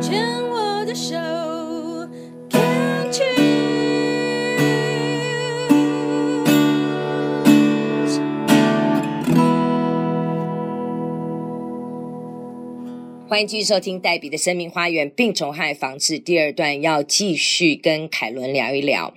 牵我的手，Can't you？欢迎继续收听黛比的生命花园病虫害防治第二段，要继续跟凯伦聊一聊。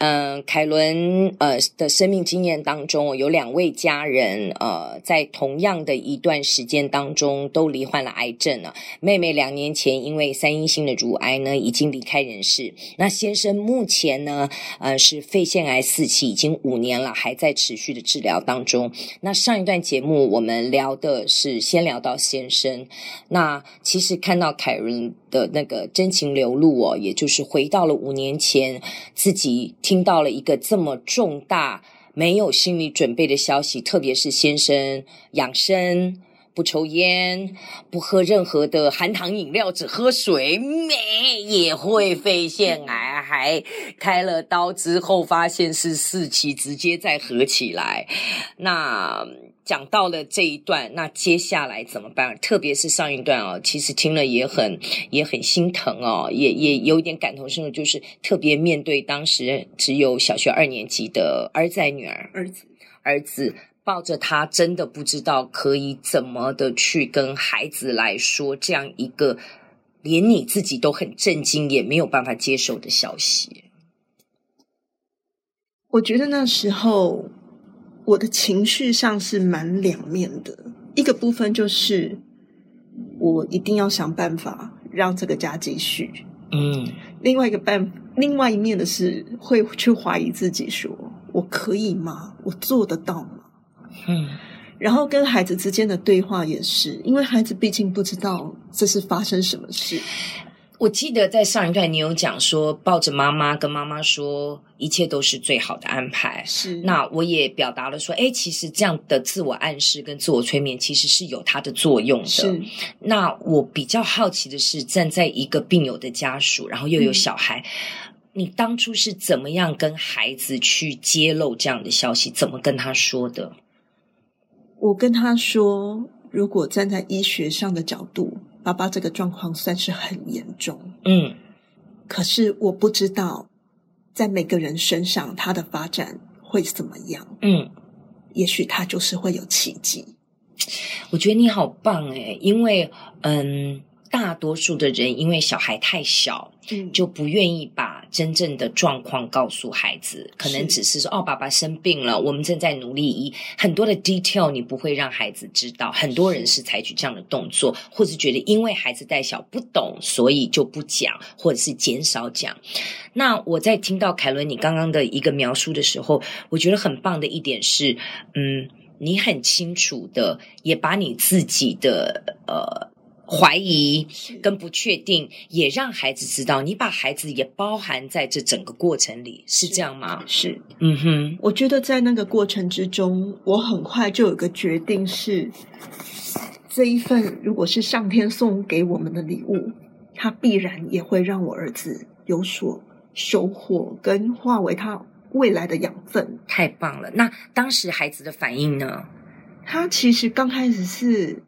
嗯，凯伦呃的生命经验当中，有两位家人呃，在同样的一段时间当中都罹患了癌症了。妹妹两年前因为三阴性的乳癌呢，已经离开人世。那先生目前呢，呃是肺腺癌四期，已经五年了，还在持续的治疗当中。那上一段节目我们聊的是先聊到先生，那其实看到凯伦的那个真情流露哦，也就是回到了五年前自己。听到了一个这么重大、没有心理准备的消息，特别是先生养生、不抽烟、不喝任何的含糖饮料，只喝水，妹也会肺腺癌，还开了刀之后发现是四期，直接再合起来，那。讲到了这一段，那接下来怎么办？特别是上一段哦，其实听了也很也很心疼哦，也也有一点感同身受，就是特别面对当时只有小学二年级的儿子女儿，儿子儿子抱着他，真的不知道可以怎么的去跟孩子来说这样一个连你自己都很震惊也没有办法接受的消息。我觉得那时候。我的情绪上是蛮两面的，一个部分就是我一定要想办法让这个家继续，嗯，另外一个办，另外一面的是会去怀疑自己说，说我可以吗？我做得到吗？嗯，然后跟孩子之间的对话也是，因为孩子毕竟不知道这是发生什么事。我记得在上一段你有讲说，抱着妈妈跟妈妈说，一切都是最好的安排。是，那我也表达了说，哎，其实这样的自我暗示跟自我催眠其实是有它的作用的。是，那我比较好奇的是，站在一个病友的家属，然后又有小孩，嗯，你当初是怎么样跟孩子去揭露这样的消息？怎么跟他说的？我跟他说，如果站在医学上的角度。爸爸这个状况算是很严重，嗯，可是我不知道在每个人身上他的发展会怎么样，嗯，也许他就是会有奇迹。我觉得你好棒诶，因为嗯。大多数的人因为小孩太小，嗯，就不愿意把真正的状况告诉孩子，可能只是说哦，爸爸生病了，我们正在努力医。很多的 detail 你不会让孩子知道。很多人是采取这样的动作，或是觉得因为孩子太小不懂，所以就不讲，或者是减少讲。那我在听到凯伦你刚刚的一个描述的时候，我觉得很棒的一点是，嗯，你很清楚的也把你自己的呃。怀疑跟不确定，也让孩子知道，你把孩子也包含在这整个过程里，是这样吗？是，嗯哼。我觉得在那个过程之中，我很快就有个决定是，这一份如果是上天送给我们的礼物，它必然也会让我儿子有所收获，跟化为他未来的养分。太棒了！那当时孩子的反应呢？他其实刚开始是。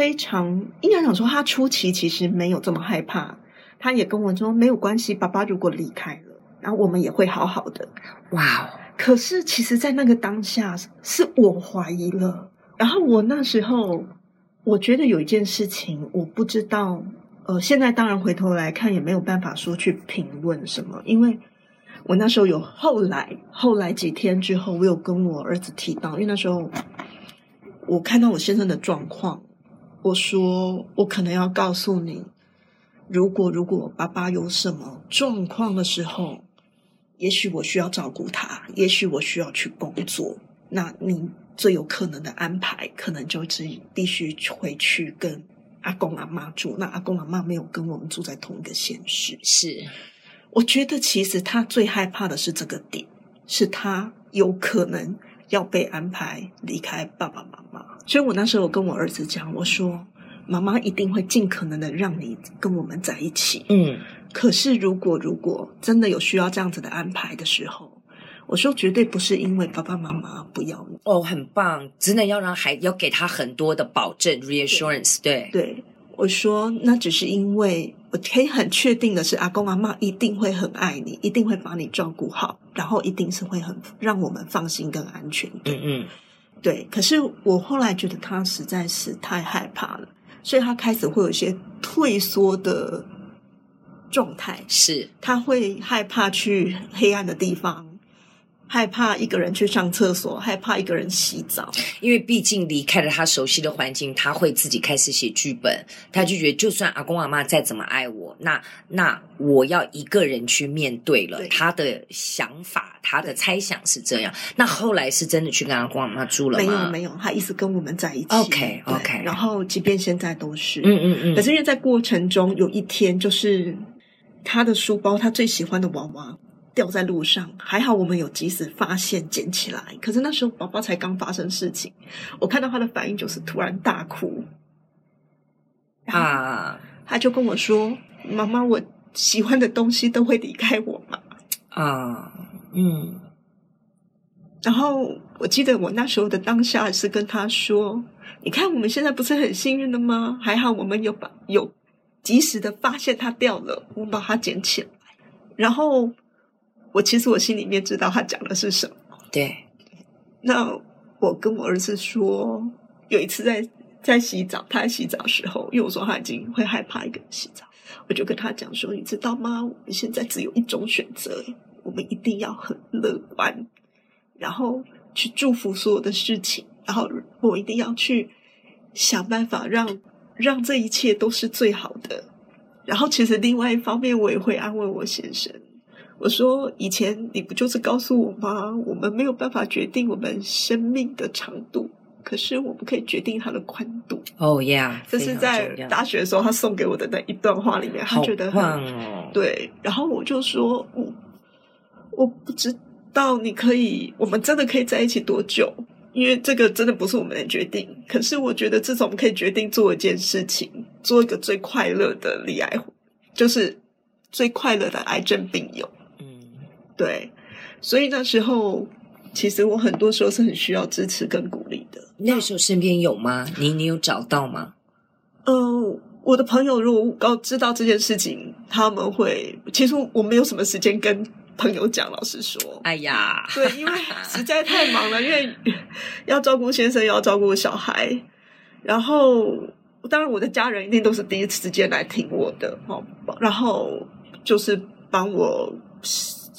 非常应该讲说，他初期其实没有这么害怕，他也跟我说没有关系，爸爸如果离开了，然后我们也会好好的。哇哦！可是其实，在那个当下，是我怀疑了。然后我那时候，我觉得有一件事情，我不知道。呃，现在当然回头来看，也没有办法说去评论什么，因为我那时候有后来，后来几天之后，我有跟我儿子提到，因为那时候我看到我先生的状况。我说，我可能要告诉你，如果如果爸爸有什么状况的时候，也许我需要照顾他，也许我需要去工作，那你最有可能的安排，可能就是必须回去跟阿公阿妈住。那阿公阿妈没有跟我们住在同一个县市，是。我觉得其实他最害怕的是这个点，是他有可能要被安排离开爸爸妈妈。所以我那时候跟我儿子讲，我说：“妈妈一定会尽可能的让你跟我们在一起。”嗯，可是如果如果真的有需要这样子的安排的时候，我说绝对不是因为爸爸妈妈不要你哦，很棒，真的要让孩要给他很多的保证 reassurance，对对，我说那只是因为我可以很确定的是，阿公阿嬷一定会很爱你，一定会把你照顾好，然后一定是会很让我们放心跟安全的。嗯嗯，对。可是我后来觉得他实在是太害怕了，所以他开始会有一些退缩的状态。是，他会害怕去黑暗的地方。害怕一个人去上厕所，害怕一个人洗澡，因为毕竟离开了他熟悉的环境，他会自己开始写剧本。他就觉得，就算阿公阿妈再怎么爱我，那那我要一个人去面对了。他的想法，他的猜想是这样。那后来是真的去跟阿公阿妈住了吗？没有，没有，他一直跟我们在一起。OK OK。然后，即便现在都是，嗯嗯嗯。可是因为在过程中有一天，就是他的书包，他最喜欢的娃娃。掉在路上，还好我们有及时发现捡起来。可是那时候宝宝才刚发生事情，我看到他的反应就是突然大哭啊！他就跟我说：“妈妈，我喜欢的东西都会离开我吗？”啊，嗯。然后我记得我那时候的当下是跟他说：“你看我们现在不是很幸运的吗？还好我们有把有及时的发现它掉了，我们把它捡起来，然后。”我其实我心里面知道他讲的是什么。对，那我跟我儿子说，有一次在在洗澡，他在洗澡的时候，因为我说他已经会害怕一个人洗澡，我就跟他讲说，你知道吗？我们现在只有一种选择，我们一定要很乐观，然后去祝福所有的事情，然后我一定要去想办法让让这一切都是最好的。然后其实另外一方面，我也会安慰我先生。我说：“以前你不就是告诉我吗？我们没有办法决定我们生命的长度，可是我们可以决定它的宽度。”哦呀，这是在大学的时候他送给我的那一段话里面，他觉得很。对，然后我就说：“我我不知道你可以，我们真的可以在一起多久？因为这个真的不是我们能决定。可是我觉得，至少我们可以决定做一件事情，做一个最快乐的罹癌，就是最快乐的癌症病友。”对，所以那时候其实我很多时候是很需要支持跟鼓励的。那时候身边有吗？你你有找到吗？嗯、呃，我的朋友如果告知道这件事情，他们会其实我没有什么时间跟朋友讲。老实说，哎呀，对，因为实在太忙了，因为 要照顾先生，又要照顾小孩，然后当然我的家人一定都是第一时间来听我的哦，然后就是帮我。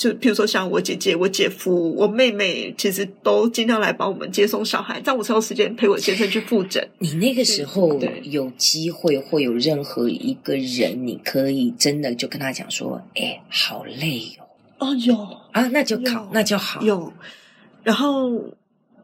就譬如说，像我姐姐、我姐夫、我妹妹，其实都尽量来帮我们接送小孩，这样我才有时间陪我先生去复诊。你那个时候有机会，会有任何一个人，你可以真的就跟他讲说：“哎，好累哦。”哦，有啊，那就好，那就好。有。然后，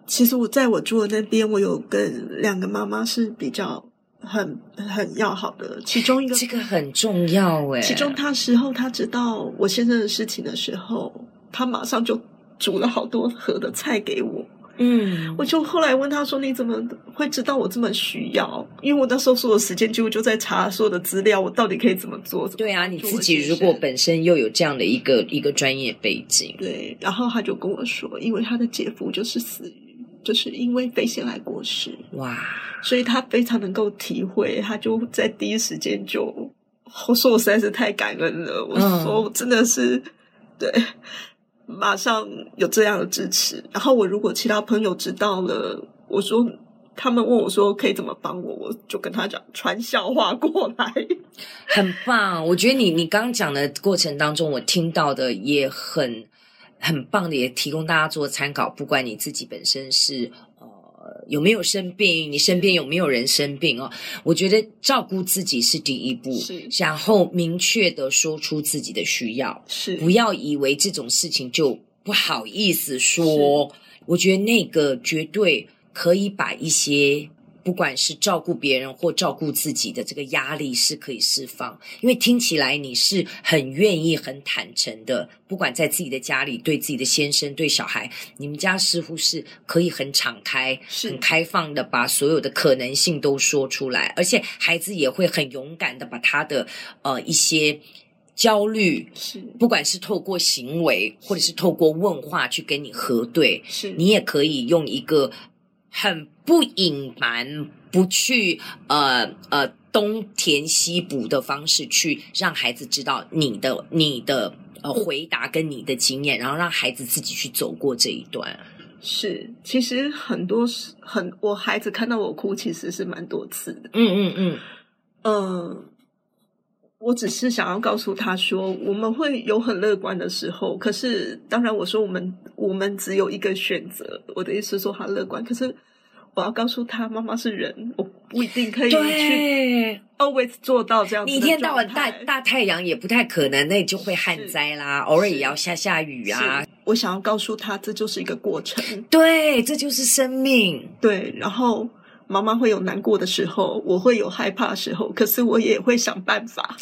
其实我在我住的那边，我有跟两个妈妈是比较。很很要好的，其中一个这个很重要哎。其中他时候他知道我先生的事情的时候，他马上就煮了好多盒的菜给我。嗯，我就后来问他说：“你怎么会知道我这么需要？”因为我那时候所有时间几乎就在查所有的资料，我到底可以怎么做？对啊，你自己如果本身又有这样的一个一个专业背景，对。然后他就跟我说，因为他的姐夫就是死于。就是因为肺腺癌过世，哇！所以他非常能够体会，他就在第一时间就，我说我实在是太感恩了，我说我真的是、嗯、对，马上有这样的支持。然后我如果其他朋友知道了，我说他们问我说可以怎么帮我，我就跟他讲传笑话过来，很棒。我觉得你你刚刚讲的过程当中，我听到的也很。很棒的，也提供大家做参考。不管你自己本身是呃有没有生病，你身边有没有人生病哦，我觉得照顾自己是第一步，是然后明确的说出自己的需要，是不要以为这种事情就不好意思说。我觉得那个绝对可以把一些。不管是照顾别人或照顾自己的这个压力是可以释放，因为听起来你是很愿意、很坦诚的。不管在自己的家里，对自己的先生、对小孩，你们家似乎是可以很敞开、很开放的，把所有的可能性都说出来，而且孩子也会很勇敢的把他的呃一些焦虑，是不管是透过行为或者是透过问话去跟你核对，是你也可以用一个。很不隐瞒，不去呃呃东填西补的方式去让孩子知道你的你的呃回答跟你的经验，然后让孩子自己去走过这一段。是，其实很多是很我孩子看到我哭，其实是蛮多次的。嗯嗯嗯，嗯、呃，我只是想要告诉他说，我们会有很乐观的时候，可是当然我说我们我们只有一个选择。我的意思是说他乐观，可是。我要告诉他，妈妈是人，我不一定可以去 always 做到这样子。你一天到晚大大太阳也不太可能，那就会旱灾啦。偶尔也要下下雨啊。我想要告诉他，这就是一个过程。对，这就是生命。对，然后妈妈会有难过的时候，我会有害怕的时候，可是我也会想办法。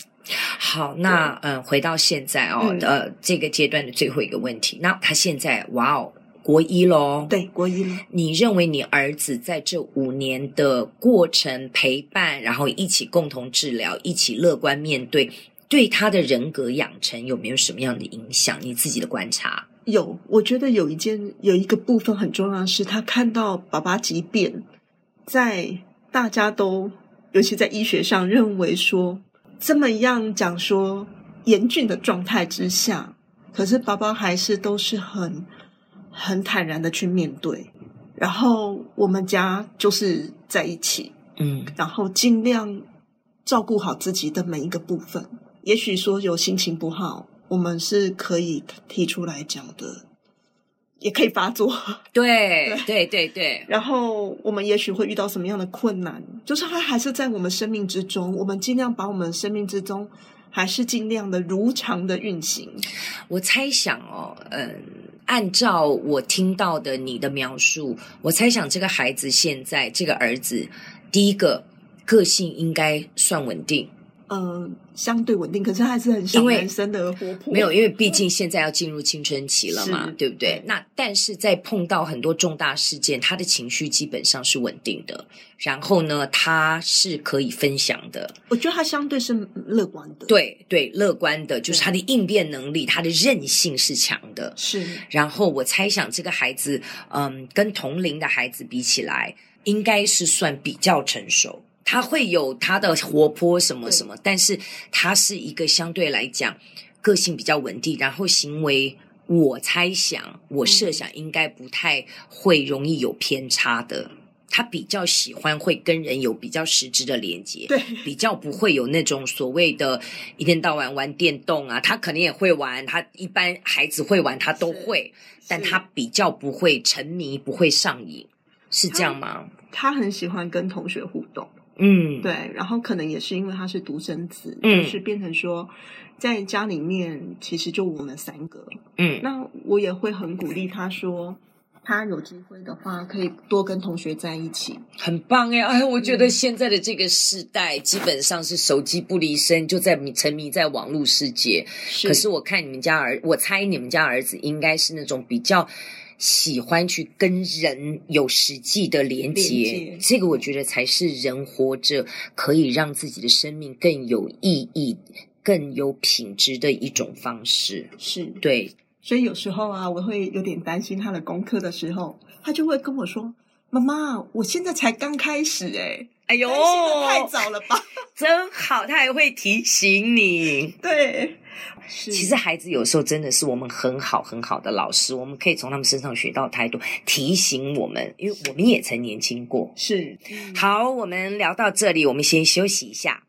好，那嗯，回到现在哦，嗯、呃，这个阶段的最后一个问题，那他现在，哇哦。国一喽，对，国一了。你认为你儿子在这五年的过程陪伴，然后一起共同治疗，一起乐观面对，对他的人格养成有没有什么样的影响？你自己的观察？有，我觉得有一件有一个部分很重要的是，他看到爸爸，即便在大家都，尤其在医学上认为说这么样讲说严峻的状态之下，可是宝宝还是都是很。很坦然的去面对，然后我们家就是在一起，嗯，然后尽量照顾好自己的每一个部分。也许说有心情不好，我们是可以提出来讲的，也可以发作。对，对，对，对，然后我们也许会遇到什么样的困难，就是他还是在我们生命之中，我们尽量把我们生命之中还是尽量的如常的运行。我猜想哦，嗯。按照我听到的你的描述，我猜想这个孩子现在这个儿子，第一个个性应该算稳定，嗯，相对稳定，可是他还是很小男生的活泼。没有，因为毕竟现在要进入青春期了嘛，对不对？那但是在碰到很多重大事件，他的情绪基本上是稳定的。然后呢，他是可以分享的。我觉得他相对是乐观的。对对，乐观的，就是他的应变能力，他的韧性是强的。是。然后我猜想，这个孩子，嗯，跟同龄的孩子比起来，应该是算比较成熟。他会有他的活泼什么什么，但是他是一个相对来讲个性比较稳定，然后行为，我猜想，我设想应该不太会容易有偏差的。他比较喜欢会跟人有比较实质的连接，对，比较不会有那种所谓的一天到晚玩电动啊。他可能也会玩，他一般孩子会玩，他都会，但他比较不会沉迷，不会上瘾，是这样吗？他，他很喜欢跟同学互动，嗯，对，然后可能也是因为他是独生子，嗯，就是变成说在家里面其实就我们三个，嗯，那我也会很鼓励他说。他有机会的话，可以多跟同学在一起，很棒哎！哎，我觉得现在的这个时代，基本上是手机不离身，就在沉迷在网络世界。是。可是我看你们家儿，我猜你们家儿子应该是那种比较喜欢去跟人有实际的连接。这个我觉得才是人活着可以让自己的生命更有意义、更有品质的一种方式。是。对。所以有时候啊，我会有点担心他的功课的时候，他就会跟我说：“妈妈，我现在才刚开始，哎哎呦，太早了吧？真好，他还会提醒你。对，其实孩子有时候真的是我们很好很好的老师，我们可以从他们身上学到太多，提醒我们，因为我们也曾年轻过。是，好，我们聊到这里，我们先休息一下。